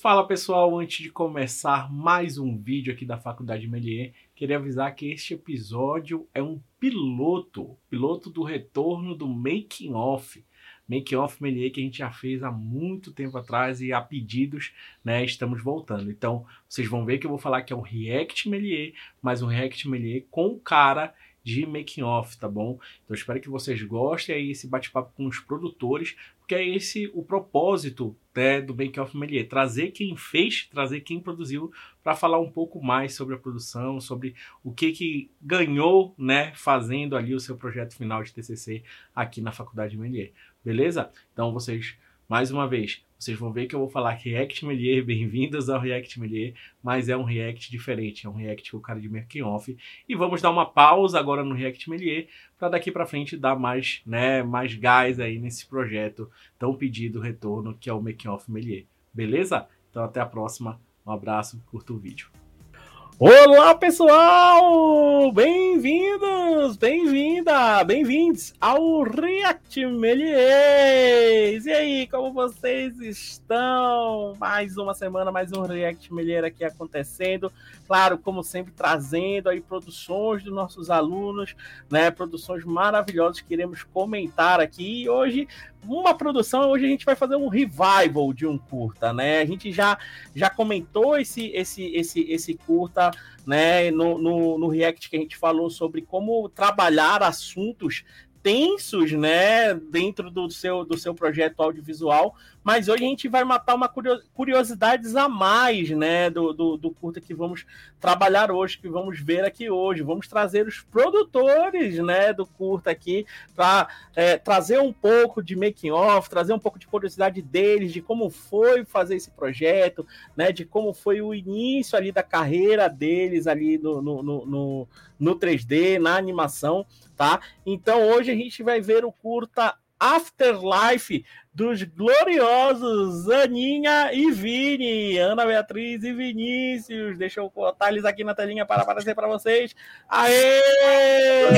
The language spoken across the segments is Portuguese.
Fala pessoal, antes de começar mais um vídeo aqui da Faculdade Melier, queria avisar que este episódio é um piloto, piloto do retorno do Making Off. Making Off Melier que a gente já fez há muito tempo atrás e a pedidos, né, estamos voltando. Então, vocês vão ver que eu vou falar que é um React Melier, mas um React Melier com cara de making off, tá bom? Então espero que vocês gostem aí esse bate-papo com os produtores, porque é esse o propósito né, do Making Off Melier, trazer quem fez, trazer quem produziu, para falar um pouco mais sobre a produção, sobre o que que ganhou, né, fazendo ali o seu projeto final de TCC aqui na Faculdade Melier. Beleza? Então vocês mais uma vez, vocês vão ver que eu vou falar React Melier, bem-vindos ao React Melier, mas é um React diferente, é um React com o cara de making off. E vamos dar uma pausa agora no React Melier para daqui para frente dar mais, né, mais gás aí nesse projeto tão pedido retorno que é o making off Melier. Beleza? Então até a próxima. Um abraço, curta o vídeo. Olá, pessoal! Bem-vindos, bem-vinda, bem-vindos ao React Meliers! E aí, como vocês estão? Mais uma semana, mais um React Melier aqui acontecendo. Claro, como sempre, trazendo aí produções dos nossos alunos, né? Produções maravilhosas que iremos comentar aqui. E hoje uma produção, hoje a gente vai fazer um revival de um curta, né? A gente já, já comentou esse, esse, esse, esse curta, né, no, no, no React que a gente falou sobre como trabalhar assuntos tensos, né, dentro do seu, do seu projeto audiovisual, mas hoje a gente vai matar uma curiosidades a mais, né, do, do, do, curta que vamos trabalhar hoje, que vamos ver aqui hoje. Vamos trazer os produtores, né, do curta aqui para é, trazer um pouco de making off, trazer um pouco de curiosidade deles, de como foi fazer esse projeto, né, de como foi o início ali da carreira deles ali no, no, no, no, no 3D, na animação, tá? Então hoje a gente vai ver o curta Afterlife dos gloriosos Aninha e Vini, Ana Beatriz e Vinícius. Deixa eu botar eles aqui na telinha para aparecer para vocês. Aê!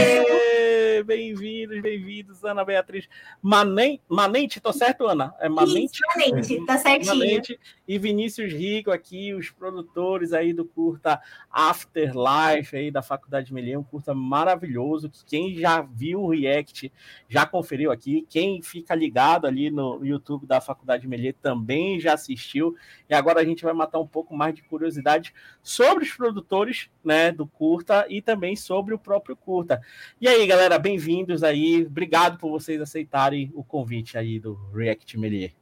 Bem-vindos, bem-vindos, Ana Beatriz. Manente, Manente, tô certo, Ana? É Manente? Isso, Manente, tá certinho. Manente e Vinícius Rico aqui, os produtores aí do curta Afterlife aí da Faculdade Melier, um curta maravilhoso que quem já viu o React já conferiu aqui, quem fica ligado ali no YouTube da Faculdade Melier também já assistiu. E agora a gente vai matar um pouco mais de curiosidade sobre os produtores né, do curta e também sobre o próprio curta. E aí, galera, bem-vindos aí. Obrigado por vocês aceitarem o convite aí do React Melier.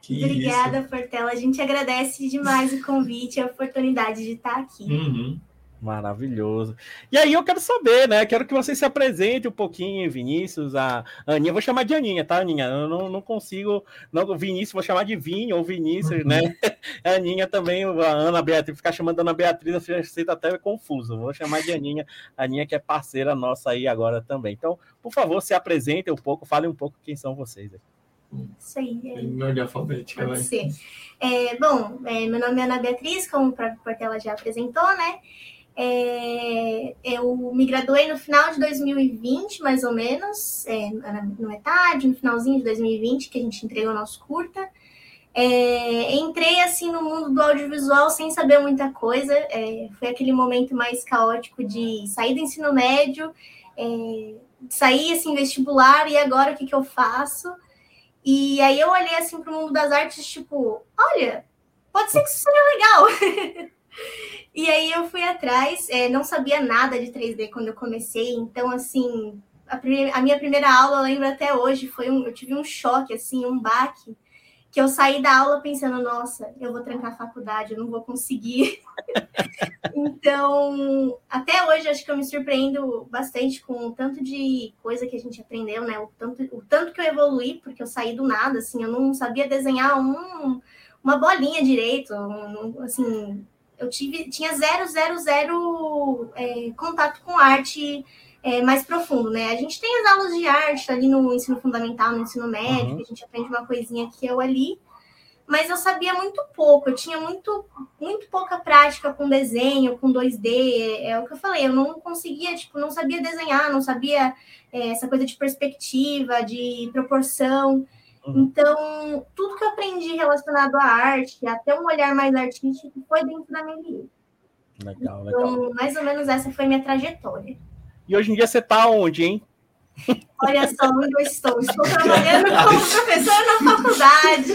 Que Obrigada, isso. Portela. A gente agradece demais o convite e a oportunidade de estar aqui. Uhum. Maravilhoso. E aí eu quero saber, né? Quero que você se apresente um pouquinho, Vinícius, a Aninha. Vou chamar de Aninha, tá, Aninha? Eu não, não consigo. Não, Vinícius, vou chamar de Vinho ou Vinícius, né? uhum. né? A Aninha também, a Ana Beatriz, ficar chamando a Ana Beatriz, você tá até confuso. Vou chamar de Aninha, a Aninha que é parceira nossa aí agora também. Então, por favor, se apresente um pouco, fale um pouco quem são vocês. Isso aí. É... Em ordem alfabética, Pode ser. É, bom, é, meu nome é Ana Beatriz, como o próprio Portela já apresentou, né? É, eu me graduei no final de 2020, mais ou menos, é, no metade, no finalzinho de 2020, que a gente entregou o nosso curta. É, entrei assim no mundo do audiovisual sem saber muita coisa. É, foi aquele momento mais caótico de sair do ensino médio, é, sair assim vestibular e agora o que, que eu faço? E aí eu olhei assim para o mundo das artes, tipo, olha, pode ser que isso seja legal. E aí eu fui atrás, é, não sabia nada de 3D quando eu comecei, então assim, a, primeira, a, minha primeira aula, eu lembro até hoje, foi um, eu tive um choque, assim, um baque, que eu saí da aula pensando, nossa, eu vou trancar a faculdade, eu não vou conseguir. então, até hoje acho que eu me surpreendo bastante com o tanto de coisa que a gente aprendeu, né? O tanto, o tanto que eu evolui, porque eu saí do nada, assim, eu não sabia desenhar um, uma bolinha direito, um, assim, eu tive, tinha zero, zero, zero é, contato com arte é, mais profundo, né? A gente tem as aulas de arte ali no ensino fundamental, no ensino médio, uhum. a gente aprende uma coisinha aqui ou ali, mas eu sabia muito pouco, eu tinha muito, muito pouca prática com desenho, com 2D, é, é o que eu falei, eu não conseguia, tipo, não sabia desenhar, não sabia é, essa coisa de perspectiva, de proporção. Então, tudo que eu aprendi relacionado à arte, até um olhar mais artístico, foi dentro da minha vida. Legal, então, legal. mais ou menos essa foi minha trajetória. E hoje em dia você está onde, hein? Olha só onde eu estou. Estou trabalhando como professora na faculdade.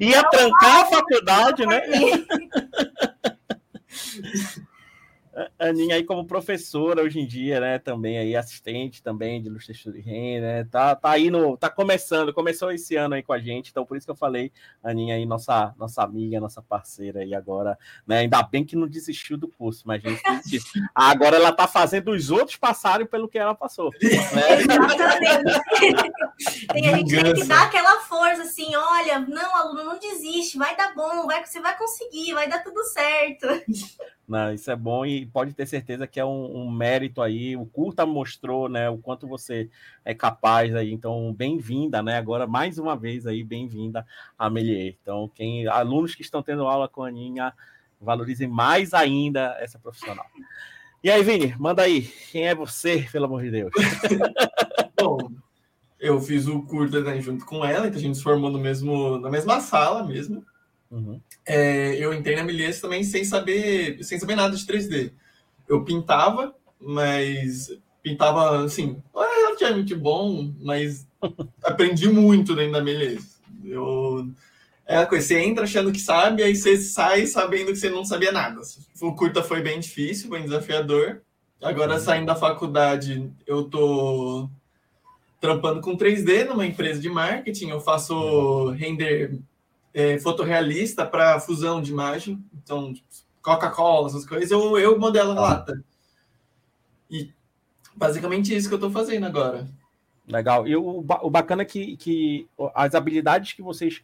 Ia trancar a faculdade, né? Aninha aí como professora hoje em dia, né? Também aí assistente também de Luz Textura de né? Tá, tá aí no, tá começando, começou esse ano aí com a gente, então por isso que eu falei, Aninha aí nossa nossa amiga, nossa parceira aí agora, né? Ainda bem que não desistiu do curso, mas gente agora ela tá fazendo os outros passarem pelo que ela passou. Né? Exatamente. Tem, a gente tem que dar aquela força assim, olha, não, aluno, não desiste, vai dar bom, vai, você vai conseguir, vai dar tudo certo. Não, isso é bom e pode ter certeza que é um, um, mérito aí. O curta mostrou, né, o quanto você é capaz aí. Então, bem-vinda, né? Agora mais uma vez aí, bem-vinda a Melier. Então, quem alunos que estão tendo aula com a Aninha, valorizem mais ainda essa profissional. E aí, Vini, manda aí. Quem é você, pelo amor de Deus? bom, eu fiz o curta né, junto com ela, então a gente se formou no mesmo, na mesma sala mesmo. Uhum. É, eu entrei na Milies também sem saber, sem saber nada de 3D. Eu pintava, mas pintava assim, relativamente bom, mas aprendi muito dentro da Milies. Eu é a coisa, você entra achando que sabe, aí você sai sabendo que você não sabia nada. O curta foi bem difícil, bem desafiador. Agora, uhum. saindo da faculdade, eu tô trampando com 3D numa empresa de marketing. Eu faço uhum. render é, fotorrealista para fusão de imagem. Então, Coca-Cola, essas coisas, eu, eu modelo a lata. E basicamente isso que eu estou fazendo agora. Legal. E o, o bacana é que, que as habilidades que vocês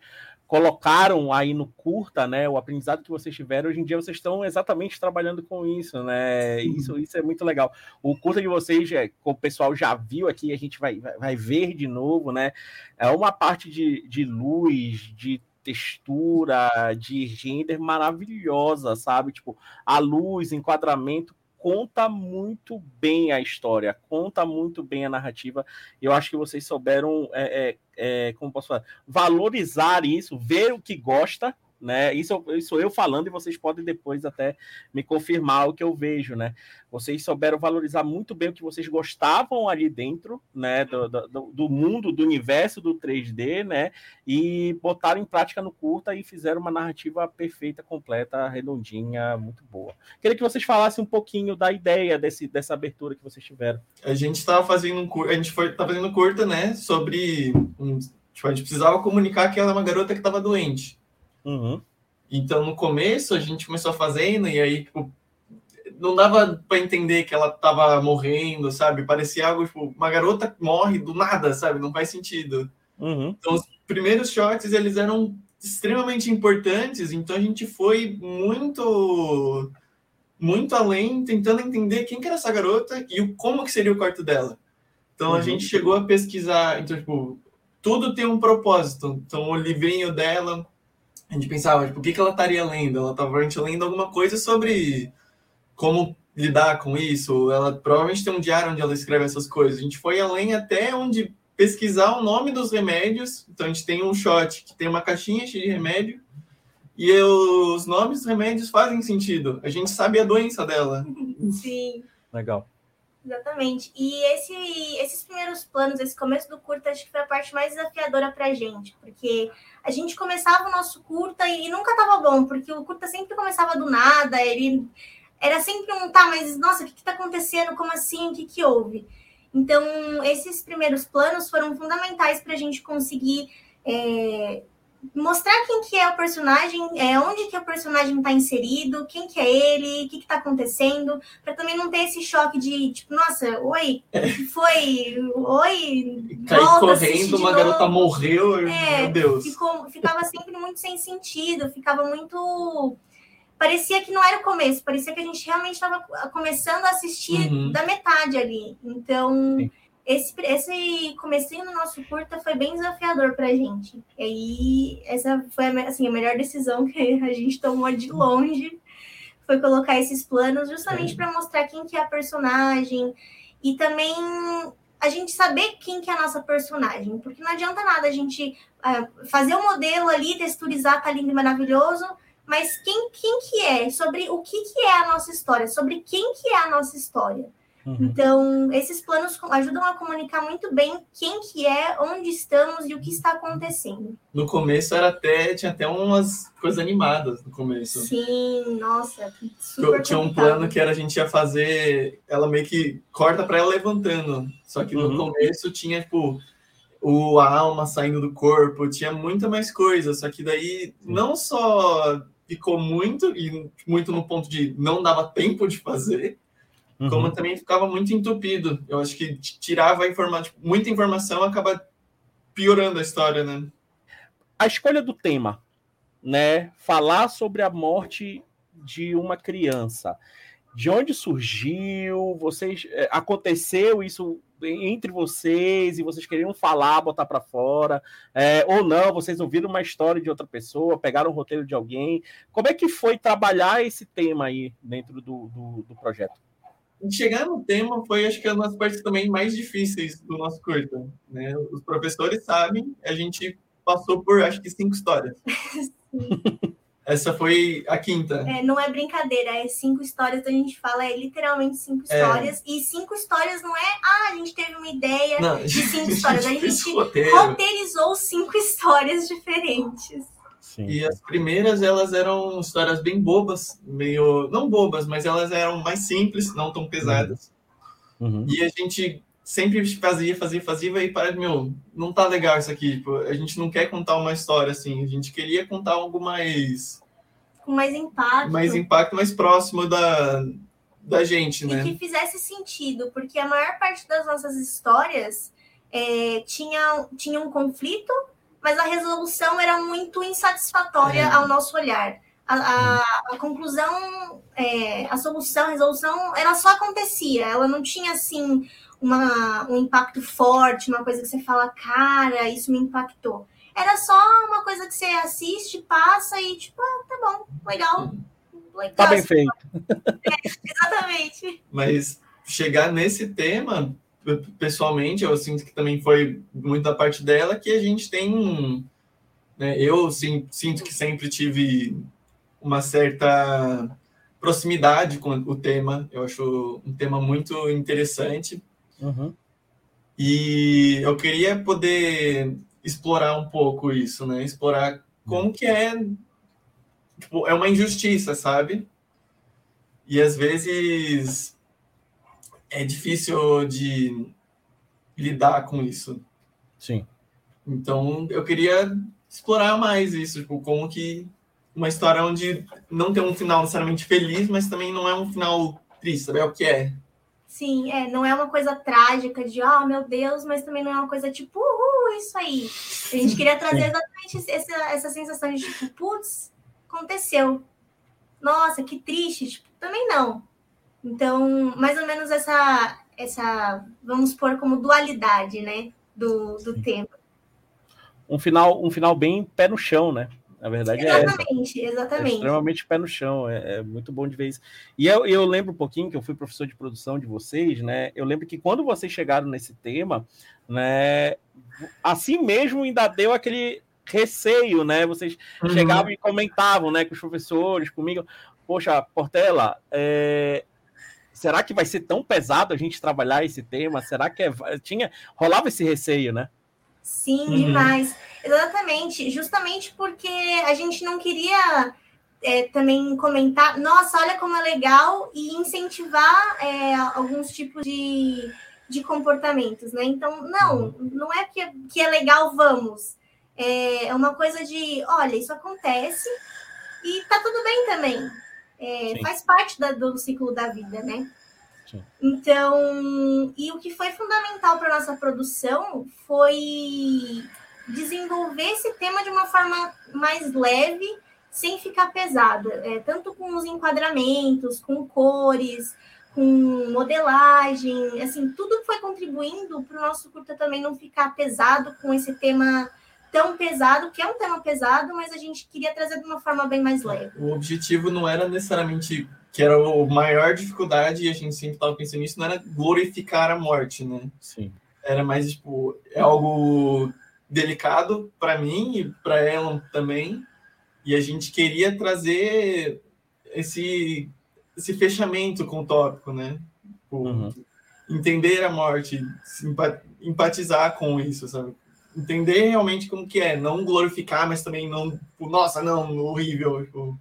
colocaram aí no curta, né? O aprendizado que vocês tiveram, hoje em dia vocês estão exatamente trabalhando com isso, né? Isso, isso é muito legal. O curta de vocês, é, o pessoal já viu aqui, a gente vai, vai ver de novo, né? É uma parte de, de luz, de textura, de render maravilhosa, sabe? Tipo, a luz, enquadramento conta muito bem a história, conta muito bem a narrativa. Eu acho que vocês souberam, é, é, é, como posso falar, valorizar isso, ver o que gosta, né? Isso, isso eu falando e vocês podem depois até me confirmar o que eu vejo, né? Vocês souberam valorizar muito bem o que vocês gostavam ali dentro, né? Do, do, do mundo, do universo do 3D, né? E botaram em prática no curta e fizeram uma narrativa perfeita, completa, redondinha, muito boa. Queria que vocês falassem um pouquinho da ideia desse, dessa abertura que vocês tiveram. A gente estava fazendo um curta, a gente foi tá fazendo curta, né? Sobre tipo, a gente precisava comunicar que ela é uma garota que estava doente. Uhum. Então, no começo, a gente começou fazendo, e aí, tipo, não dava para entender que ela tava morrendo, sabe? Parecia algo, tipo, uma garota morre do nada, sabe? Não faz sentido. Uhum. Então, os primeiros shots, eles eram extremamente importantes, então a gente foi muito muito além, tentando entender quem que era essa garota e o, como que seria o quarto dela. Então, uhum. a gente chegou a pesquisar, então, tipo, tudo tem um propósito. Então, o livrinho dela a gente pensava, tipo, o que, que ela estaria lendo? Ela estava lendo alguma coisa sobre como lidar com isso. Ela provavelmente tem um diário onde ela escreve essas coisas. A gente foi além até onde pesquisar o nome dos remédios. Então a gente tem um shot que tem uma caixinha cheia de remédio e os nomes dos remédios fazem sentido. A gente sabe a doença dela. Sim. Legal. Exatamente. E esse, esses primeiros planos, esse começo do curta, acho que foi a parte mais desafiadora para a gente, porque a gente começava o nosso curta e, nunca estava bom, porque o curta sempre começava do nada, ele era sempre um, tá, mas nossa, o que está acontecendo? Como assim? O que, que houve? Então, esses primeiros planos foram fundamentais para a gente conseguir é, mostrar quem que é o personagem, é, onde que o personagem está inserido, quem que é ele, o que está acontecendo, para também não ter esse choque de tipo, nossa, oi, foi, oi, Cair correndo, uma garota morreu, é, meu Deus. Ficou, ficava sempre muito sem sentido, ficava muito parecia que não era o começo, parecia que a gente realmente estava começando a assistir uhum. da metade ali. Então, Sim esse, esse comecinho do nosso curta foi bem desafiador para a gente. E aí, essa foi a, assim, a melhor decisão que a gente tomou de longe, foi colocar esses planos justamente para mostrar quem que é a personagem e também a gente saber quem que é a nossa personagem, porque não adianta nada a gente uh, fazer o um modelo ali, texturizar, tá lindo e maravilhoso, mas quem, quem que é, sobre o que, que é a nossa história, sobre quem que é a nossa história. Uhum. Então, esses planos ajudam a comunicar muito bem quem que é, onde estamos e o que está acontecendo. No começo era até tinha até umas coisas animadas no começo. Sim, nossa, super Tinha um plano que era a gente ia fazer, ela meio que corta para ela levantando. Só que no uhum. começo tinha tipo o a alma saindo do corpo, tinha muita mais coisa, só que daí não só ficou muito e muito no ponto de não dava tempo de fazer, uhum. como também ficava muito entupido. Eu acho que tirava informa tipo, muita informação acaba piorando a história, né? A escolha do tema, né? Falar sobre a morte de uma criança. De onde surgiu? Vocês é, aconteceu isso entre vocês e vocês queriam falar, botar para fora, é, ou não, vocês ouviram uma história de outra pessoa, pegaram o roteiro de alguém. Como é que foi trabalhar esse tema aí dentro do, do, do projeto? Chegar no tema foi, acho que, uma das partes também mais difíceis do nosso curso. Né? Os professores sabem, a gente passou por, acho que, cinco histórias. Essa foi a quinta. É, não é brincadeira, é cinco histórias, a gente fala, é literalmente cinco é. histórias. E cinco histórias não é, ah, a gente teve uma ideia não, de cinco histórias. A gente, a gente roteirizou cinco histórias diferentes. Sim. E as primeiras, elas eram histórias bem bobas, meio. Não bobas, mas elas eram mais simples, não tão pesadas. Uhum. E a gente sempre fazia, fazia, fazia, e para meu, não tá legal isso aqui. Tipo, a gente não quer contar uma história assim, a gente queria contar algo mais. Com mais impacto. Mais impacto, mais próximo da, da gente, né? E que fizesse sentido, porque a maior parte das nossas histórias é, tinha, tinha um conflito mas a resolução era muito insatisfatória é. ao nosso olhar. A, a, a conclusão, é, a solução, a resolução, ela só acontecia, ela não tinha assim uma, um impacto forte, uma coisa que você fala, cara, isso me impactou. Era só uma coisa que você assiste, passa e tipo, ah, tá bom, legal. legal tá bem feito. É, exatamente. Mas chegar nesse tema pessoalmente, eu sinto que também foi muito da parte dela que a gente tem. Né, eu sim, sinto que sempre tive uma certa proximidade com o tema. Eu acho um tema muito interessante. Uhum. E eu queria poder explorar um pouco isso, né? Explorar como que é. Tipo, é uma injustiça, sabe? E às vezes é difícil de lidar com isso. Sim. Então, eu queria explorar mais isso, tipo, como que uma história onde não tem um final necessariamente feliz, mas também não é um final triste, sabe? É o que é. Sim, é, não é uma coisa trágica de, oh, meu Deus, mas também não é uma coisa tipo, uhul, isso aí. A gente queria trazer exatamente essa, essa sensação de, tipo, putz, aconteceu. Nossa, que triste. Tipo, também não. Então, mais ou menos essa, essa vamos pôr como dualidade, né, do, do tema. Um final, um final bem pé no chão, né? Na verdade exatamente, é essa. Exatamente, é extremamente pé no chão, é, é, muito bom de ver isso. E eu, eu lembro um pouquinho que eu fui professor de produção de vocês, né? Eu lembro que quando vocês chegaram nesse tema, né? Assim mesmo ainda deu aquele receio, né? Vocês uhum. chegavam e comentavam, né, com os professores, comigo. Poxa, Portela, é, será que vai ser tão pesado a gente trabalhar esse tema? Será que é, tinha rolava esse receio, né? Sim, uhum. demais. Exatamente, justamente porque a gente não queria é, também comentar, nossa, olha como é legal e incentivar é, alguns tipos de, de comportamentos, né? Então, não, uhum. não é que, que é legal, vamos. É, é uma coisa de, olha, isso acontece e tá tudo bem também é, faz parte da, do ciclo da vida, né? Sim. Então, e o que foi fundamental para nossa produção foi desenvolver esse tema de uma forma mais leve, sem ficar pesada, é, tanto com os enquadramentos, com cores, com modelagem, assim, tudo foi contribuindo para o nosso curta também não ficar pesado com esse tema tão pesado, que é um tema pesado, mas a gente queria trazer de uma forma bem mais leve. O objetivo não era necessariamente que era a maior dificuldade, e a gente sempre estava pensando nisso, não era glorificar a morte, né? Sim. era mais tipo é algo delicado para mim e para ela também. E a gente queria trazer esse esse fechamento com o tópico, né? Uhum. Entender a morte, empatizar com isso, sabe? Entender realmente como que é, não glorificar, mas também não, tipo, nossa, não, horrível. Tipo.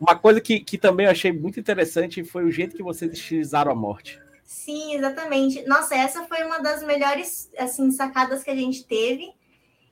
Uma coisa que, que também eu achei muito interessante foi o jeito que vocês estilizaram a morte. Sim, exatamente. Nossa, essa foi uma das melhores assim sacadas que a gente teve,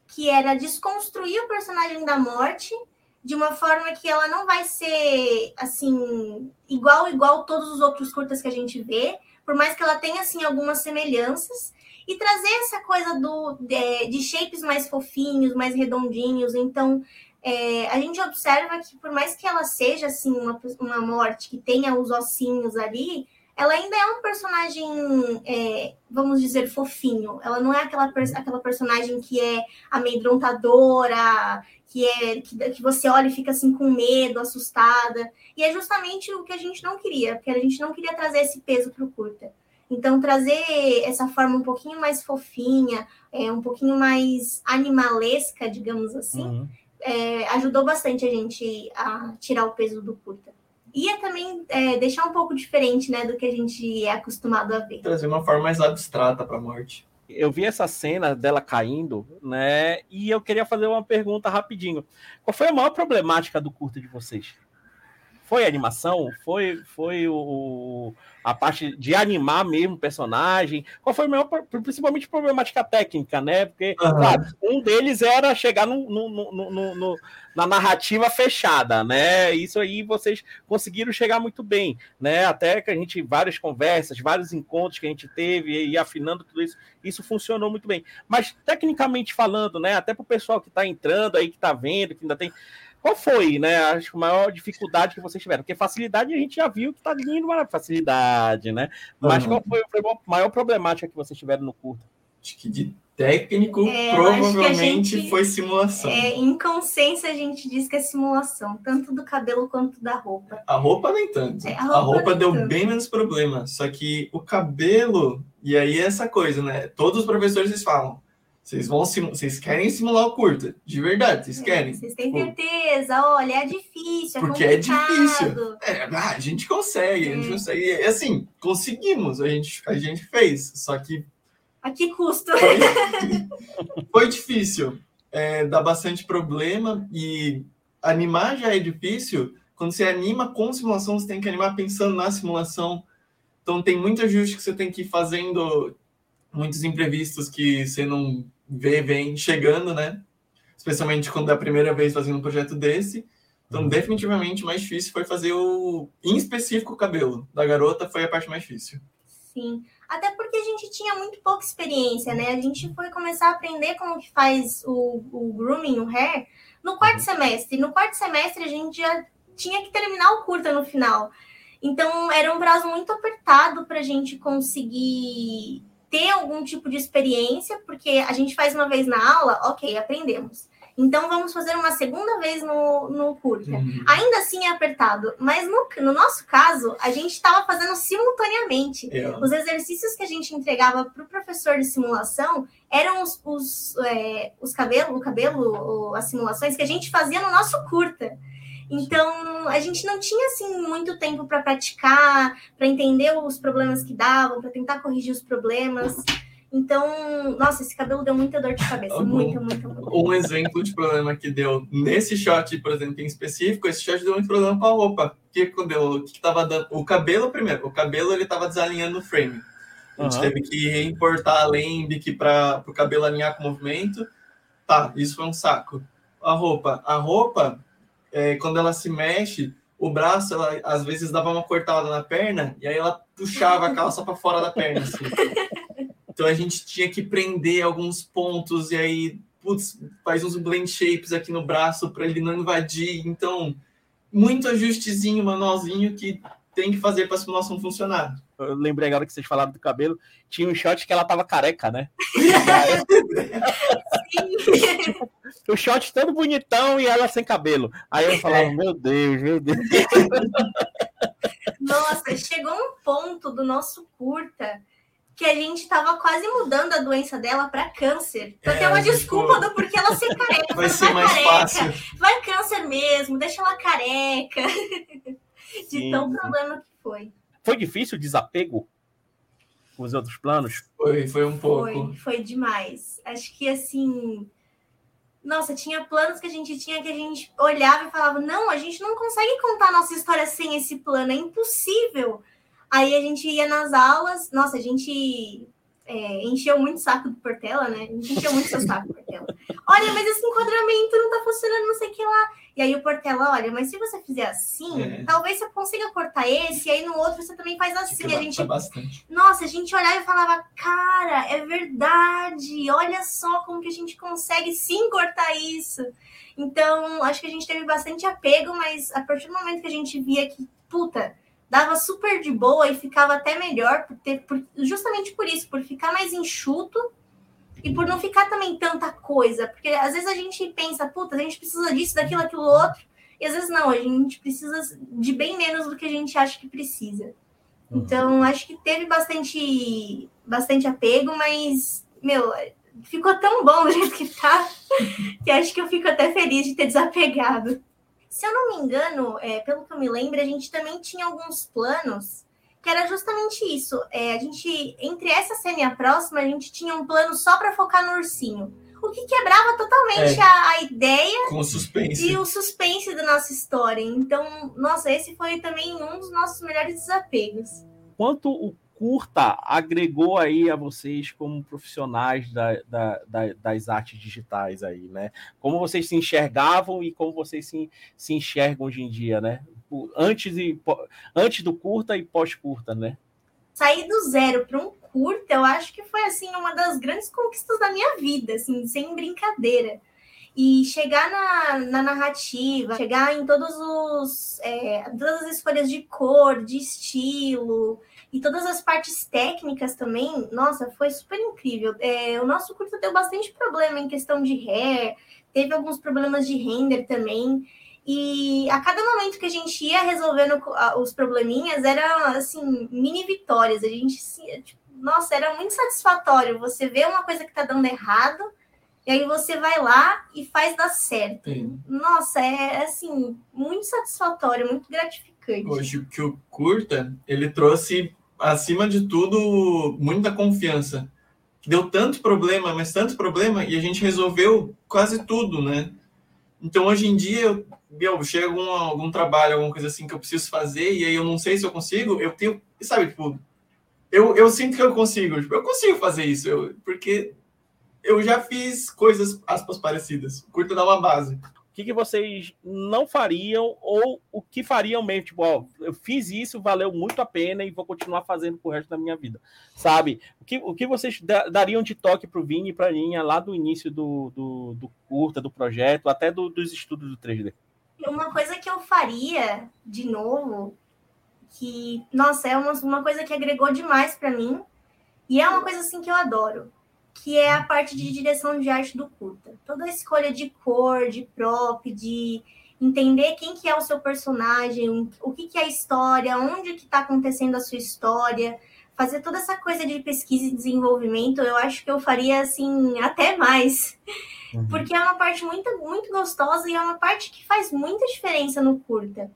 que era desconstruir o personagem da morte de uma forma que ela não vai ser assim igual igual todos os outros curtas que a gente vê, por mais que ela tenha assim algumas semelhanças e trazer essa coisa do de, de shapes mais fofinhos, mais redondinhos. Então é, a gente observa que por mais que ela seja assim uma, uma morte que tenha os ossinhos ali, ela ainda é um personagem, é, vamos dizer, fofinho. Ela não é aquela, aquela personagem que é amedrontadora, que é que, que você olha e fica assim com medo, assustada. E é justamente o que a gente não queria, porque a gente não queria trazer esse peso para o curta. Então, trazer essa forma um pouquinho mais fofinha, é, um pouquinho mais animalesca, digamos assim, uhum. é, ajudou bastante a gente a tirar o peso do curta ia também é, deixar um pouco diferente né, do que a gente é acostumado a ver. Trazer uma forma mais abstrata para a morte. Eu vi essa cena dela caindo, né? E eu queria fazer uma pergunta rapidinho. Qual foi a maior problemática do curto de vocês? Foi a animação? Foi, foi o, a parte de animar mesmo o personagem? Qual foi a maior, principalmente problemática técnica, né? Porque, uhum. claro, um deles era chegar no, no, no, no, na narrativa fechada, né? Isso aí vocês conseguiram chegar muito bem, né? Até que a gente, várias conversas, vários encontros que a gente teve e afinando tudo isso, isso funcionou muito bem. Mas, tecnicamente falando, né? Até para o pessoal que está entrando aí, que está vendo, que ainda tem qual foi, né? Acho que a maior dificuldade que vocês tiveram? Porque facilidade a gente já viu que tá lindo, mas facilidade, né? Mas uhum. qual foi a maior problemática que vocês tiveram no curto? Acho que de técnico, é, provavelmente gente, foi simulação. É, em consciência a gente diz que é simulação, tanto do cabelo quanto da roupa. A roupa nem tanto. É, a roupa, a roupa deu tanto. bem menos problema. Só que o cabelo, e aí é essa coisa, né? Todos os professores eles falam vocês vão vocês querem simular o curta, de verdade, vocês é, querem. Vocês têm certeza, olha, é difícil, é Porque é difícil. É, ah, a gente consegue, é. a gente é. consegue. E, assim, conseguimos, a gente, a gente fez, só que. A que custo? Foi, foi difícil. É, dá bastante problema e animar já é difícil. Quando você anima com simulação, você tem que animar pensando na simulação. Então tem muito ajuste que você tem que ir fazendo, muitos imprevistos que você não vê, vem chegando, né? Especialmente quando é a primeira vez fazendo um projeto desse. Então, uhum. definitivamente, mais difícil foi fazer o, em específico, o cabelo da garota foi a parte mais difícil. Sim, até porque a gente tinha muito pouca experiência, né? A gente foi começar a aprender como que faz o, o grooming, o hair, no quarto uhum. semestre. No quarto semestre, a gente já tinha que terminar o curta no final. Então, era um prazo muito apertado para a gente conseguir ter algum tipo de experiência, porque a gente faz uma vez na aula, ok, aprendemos. Então vamos fazer uma segunda vez no, no curta. Uhum. Ainda assim é apertado, mas no, no nosso caso, a gente estava fazendo simultaneamente. É. Os exercícios que a gente entregava para o professor de simulação eram os, os, é, os cabelo, o cabelo, as simulações que a gente fazia no nosso curta. Então, a gente não tinha assim muito tempo para praticar, para entender os problemas que davam, para tentar corrigir os problemas. Então, nossa, esse cabelo deu muita dor de cabeça, um, muita, muita, muita. Um exemplo de problema que deu nesse shot, por exemplo, em específico, esse shot deu muito problema com a roupa. O que, deu, que, que tava dando? O cabelo, primeiro, o cabelo ele tava desalinhando o frame. A gente uhum. teve que reimportar a lembic para o cabelo alinhar com o movimento. Tá, isso foi um saco. A roupa, a roupa, é, quando ela se mexe, o braço, ela às vezes dava uma cortada na perna e aí ela puxava a calça para fora da perna. Assim. Então a gente tinha que prender alguns pontos e aí, putz, faz uns blend shapes aqui no braço para ele não invadir. Então, muito ajustezinho, manualzinho que tem que fazer para a simulação funcionar. Eu lembrei agora que vocês falaram do cabelo, tinha um shot que ela tava careca, né? tipo, o shot todo bonitão e ela sem cabelo. Aí eu falava, é. meu Deus, meu Deus. Nossa, chegou um ponto do nosso curta que a gente tava quase mudando a doença dela para câncer. Então é, tem uma desculpa ficou... do porquê ela ser careca. Vai ser mais careca, fácil. Vai câncer mesmo, deixa ela careca. De sim, tão problema que foi. Foi difícil o desapego com os outros planos? Foi, foi um pouco. Foi, foi demais. Acho que assim. Nossa, tinha planos que a gente tinha que a gente olhava e falava: não, a gente não consegue contar a nossa história sem esse plano, é impossível. Aí a gente ia nas aulas, nossa, a gente é, encheu muito o saco do Portela, né? Encheu muito seu saco, Portela. Olha, mas esse enquadramento não tá funcionando, não sei o que lá. E aí o Portela, olha, mas se você fizer assim, é. talvez você consiga cortar esse, e aí no outro você também faz assim. a gente. Bastante. Nossa, a gente olhava e falava, cara, é verdade, olha só como que a gente consegue sim cortar isso. Então, acho que a gente teve bastante apego, mas a partir do momento que a gente via que, puta, dava super de boa e ficava até melhor, por ter, por, justamente por isso, por ficar mais enxuto e por não ficar também tanta coisa. Porque às vezes a gente pensa, puta, a gente precisa disso, daquilo, aquilo outro, e às vezes não, a gente precisa de bem menos do que a gente acha que precisa. Uhum. Então, acho que teve bastante, bastante apego, mas, meu, ficou tão bom do jeito que tá, que acho que eu fico até feliz de ter desapegado. Se eu não me engano, é, pelo que eu me lembro, a gente também tinha alguns planos que era justamente isso. É, a gente, entre essa cena e a próxima, a gente tinha um plano só para focar no ursinho. O que quebrava totalmente é, a, a, ideia com suspense. e o suspense da nossa história. Então, nossa, esse foi também um dos nossos melhores desapegos. Quanto o curta agregou aí a vocês como profissionais da, da, da, das artes digitais aí, né? Como vocês se enxergavam e como vocês se, se enxergam hoje em dia, né? Antes, e, antes do curta e pós-curta, né? Sair do zero para um curta, eu acho que foi assim uma das grandes conquistas da minha vida, assim, sem brincadeira e chegar na, na narrativa, chegar em todos os é, todas as escolhas de cor, de estilo, e todas as partes técnicas também, nossa, foi super incrível. É, o nosso curso deu bastante problema em questão de hair, teve alguns problemas de render também. E a cada momento que a gente ia resolvendo os probleminhas, eram assim, mini vitórias. A gente, tipo, nossa, era muito satisfatório. Você vê uma coisa que tá dando errado, e aí você vai lá e faz dar certo. Sim. Nossa, é assim, muito satisfatório, muito gratificante. Hoje que o curta, ele trouxe acima de tudo, muita confiança. Deu tanto problema, mas tanto problema, e a gente resolveu quase tudo, né? Então, hoje em dia, eu, chega algum, algum trabalho, alguma coisa assim que eu preciso fazer, e aí eu não sei se eu consigo, eu tenho, sabe, tipo, eu, eu sinto que eu consigo, tipo, eu consigo fazer isso, eu, porque eu já fiz coisas, aspas, parecidas. Curto dar uma base que, que vocês não fariam ou o que fariam mesmo? Tipo, ó, eu fiz isso, valeu muito a pena e vou continuar fazendo pro resto da minha vida. Sabe? O que, o que vocês dariam de toque pro Vini e pra Linha lá do início do, do, do curta, do projeto, até do, dos estudos do 3D? Uma coisa que eu faria de novo, que, nossa, é uma, uma coisa que agregou demais para mim, e é uma coisa assim que eu adoro que é a parte de direção de arte do curta. Toda a escolha de cor, de prop, de entender quem que é o seu personagem, o que, que é a história, onde que está acontecendo a sua história, fazer toda essa coisa de pesquisa e desenvolvimento, eu acho que eu faria assim até mais. Uhum. Porque é uma parte muito, muito gostosa e é uma parte que faz muita diferença no curta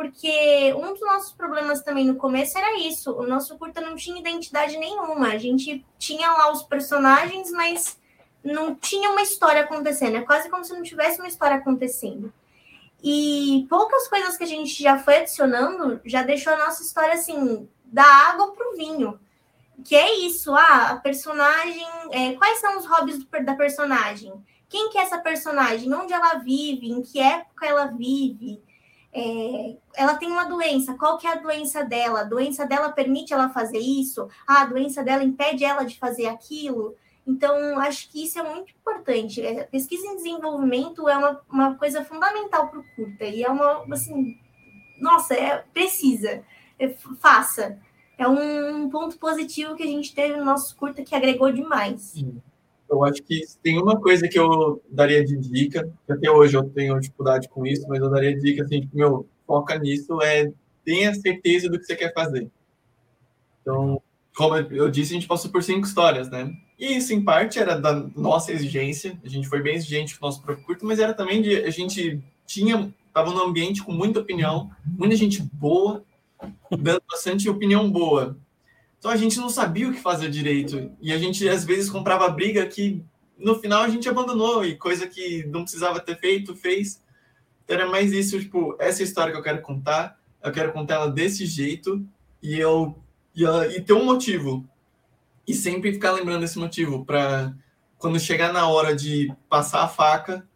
porque um dos nossos problemas também no começo era isso. O nosso curta não tinha identidade nenhuma. A gente tinha lá os personagens, mas não tinha uma história acontecendo. É quase como se não tivesse uma história acontecendo. E poucas coisas que a gente já foi adicionando já deixou a nossa história assim, da água para o vinho. Que é isso, ah, a personagem. É, quais são os hobbies do, da personagem? Quem que é essa personagem? Onde ela vive? Em que época ela vive? É, ela tem uma doença, qual que é a doença dela? A doença dela permite ela fazer isso? Ah, a doença dela impede ela de fazer aquilo? Então, acho que isso é muito importante. É, pesquisa em desenvolvimento é uma, uma coisa fundamental para o curta. E é uma, assim, nossa, é, precisa, é, faça. É um ponto positivo que a gente teve no nosso curta que agregou demais. Sim. Eu acho que tem uma coisa que eu daria de dica, que até hoje eu tenho dificuldade com isso, mas eu daria dica assim, tipo, meu, foca nisso, é tenha certeza do que você quer fazer. Então, como eu disse, a gente passou por cinco histórias, né? E isso, em parte, era da nossa exigência. A gente foi bem exigente com o nosso próprio curto, mas era também de a gente tinha estava num ambiente com muita opinião, muita gente boa, dando bastante opinião boa. Então a gente não sabia o que fazer direito e a gente às vezes comprava briga que no final a gente abandonou e coisa que não precisava ter feito fez. Então era mais isso, tipo, essa história que eu quero contar, eu quero contar ela desse jeito e eu e, e ter um motivo e sempre ficar lembrando esse motivo para quando chegar na hora de passar a faca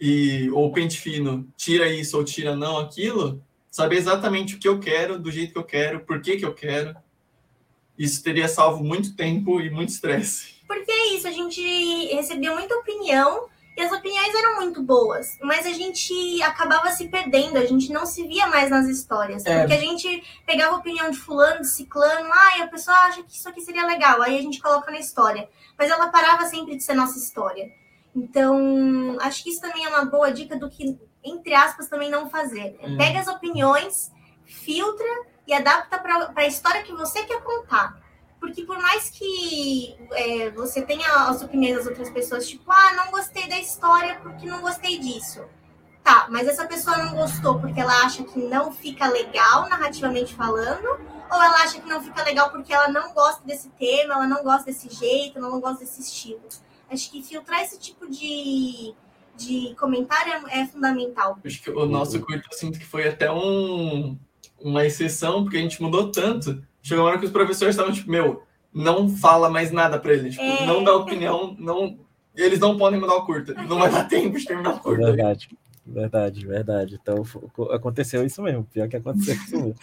e ou pente fino, tira isso ou tira não aquilo, saber exatamente o que eu quero, do jeito que eu quero, por que que eu quero. Isso teria salvo muito tempo e muito estresse. Porque é isso, a gente recebeu muita opinião e as opiniões eram muito boas, mas a gente acabava se perdendo, a gente não se via mais nas histórias. É. Porque a gente pegava a opinião de fulano, de ciclano, ah, e a pessoa acha que isso aqui seria legal, aí a gente coloca na história. Mas ela parava sempre de ser nossa história. Então, acho que isso também é uma boa dica do que, entre aspas, também não fazer. Hum. Pega as opiniões, filtra e adapta para a história que você quer contar. Porque por mais que é, você tenha as opiniões das outras pessoas, tipo, ah, não gostei da história porque não gostei disso. Tá, mas essa pessoa não gostou porque ela acha que não fica legal narrativamente falando, ou ela acha que não fica legal porque ela não gosta desse tema, ela não gosta desse jeito, ela não gosta desse estilo. Acho que filtrar esse tipo de, de comentário é, é fundamental. Acho que o nosso curto eu sinto que foi até um, uma exceção, porque a gente mudou tanto. Chegou uma hora que os professores estavam tipo, meu, não fala mais nada para eles. Tipo, é... Não dá opinião, não. Eles não podem mudar o curta. Não vai dar tempo de terminar o curta. Verdade. Verdade, verdade. Então aconteceu isso mesmo. Pior que aconteceu isso mesmo.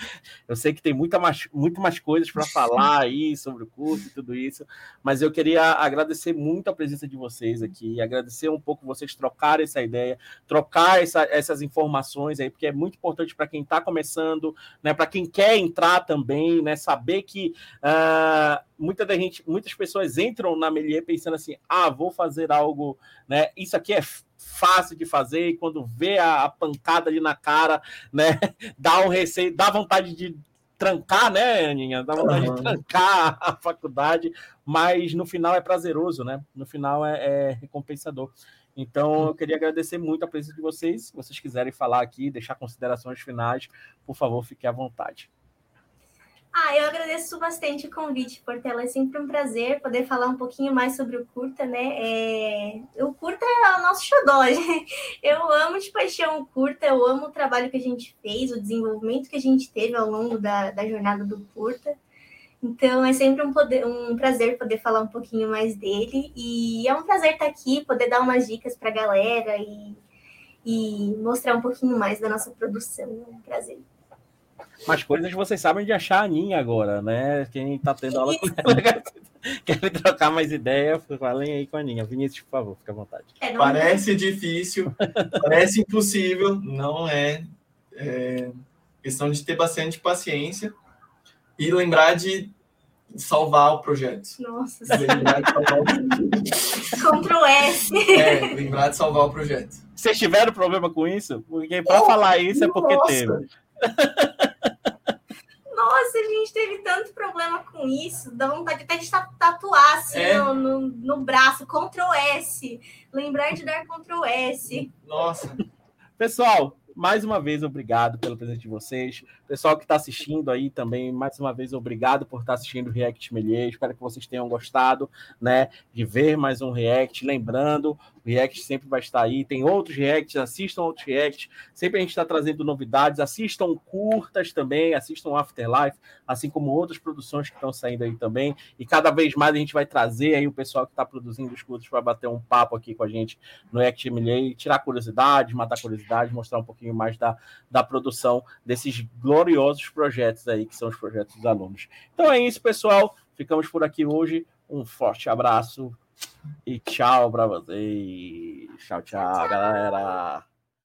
Eu sei que tem muita mais, muito mais coisas para falar aí sobre o curso e tudo isso, mas eu queria agradecer muito a presença de vocês aqui, agradecer um pouco vocês trocarem essa ideia, trocar essa, essas informações aí, porque é muito importante para quem está começando, né? Para quem quer entrar também, né? Saber que uh, muita da gente, muitas pessoas entram na Melier pensando assim, ah, vou fazer algo, né? Isso aqui é fácil de fazer, e quando vê a, a pancada ali na cara, né, dá um receio, dá vontade de trancar, né, Aninha? Dá vontade uhum. de trancar a faculdade, mas no final é prazeroso, né? No final é, é recompensador. Então, eu queria agradecer muito a presença de vocês. Se vocês quiserem falar aqui, deixar considerações finais, por favor, fique à vontade. Ah, eu agradeço bastante o convite, Portela. É sempre um prazer poder falar um pouquinho mais sobre o Curta, né? É... O Curta é o nosso xodó. Eu amo de paixão o Curta, eu amo o trabalho que a gente fez, o desenvolvimento que a gente teve ao longo da, da jornada do Curta. Então, é sempre um, poder, um prazer poder falar um pouquinho mais dele. E é um prazer estar aqui, poder dar umas dicas para a galera e, e mostrar um pouquinho mais da nossa produção. É um prazer. Mas coisas vocês sabem de achar a Aninha agora, né? Quem tá tendo aula com ela quer trocar mais ideia, falem aí com a Aninha. Vinícius, por favor, fica à vontade. É, parece difícil, parece impossível, não é, é. Questão de ter bastante paciência e lembrar de salvar o projeto. Nossa, lembrar de salvar o projeto. Ctrl S. É, lembrar de salvar o projeto. Vocês tiveram problema com isso? Porque para falar isso é porque nossa. teve. Nossa, a gente teve tanto problema com isso, dá vontade até de tatuar assim é. no, no, no, braço, Ctrl S. Lembrar de dar Ctrl S. Nossa. Pessoal, mais uma vez, obrigado pela presença de vocês. Pessoal que está assistindo aí também, mais uma vez, obrigado por estar tá assistindo o React Melier. Espero que vocês tenham gostado, né, de ver mais um React. Lembrando, React sempre vai estar aí. Tem outros Reacts, assistam outros Reacts. Sempre a gente está trazendo novidades. Assistam curtas também, assistam Afterlife, assim como outras produções que estão saindo aí também. E cada vez mais a gente vai trazer aí o pessoal que está produzindo os curtos para bater um papo aqui com a gente no React Melier, tirar curiosidades, matar curiosidades, mostrar um pouquinho mais da, da produção desses gloriosos projetos aí, que são os projetos dos alunos. Então é isso, pessoal. Ficamos por aqui hoje. Um forte abraço e tchau para vocês. Tchau, tchau, tchau, galera.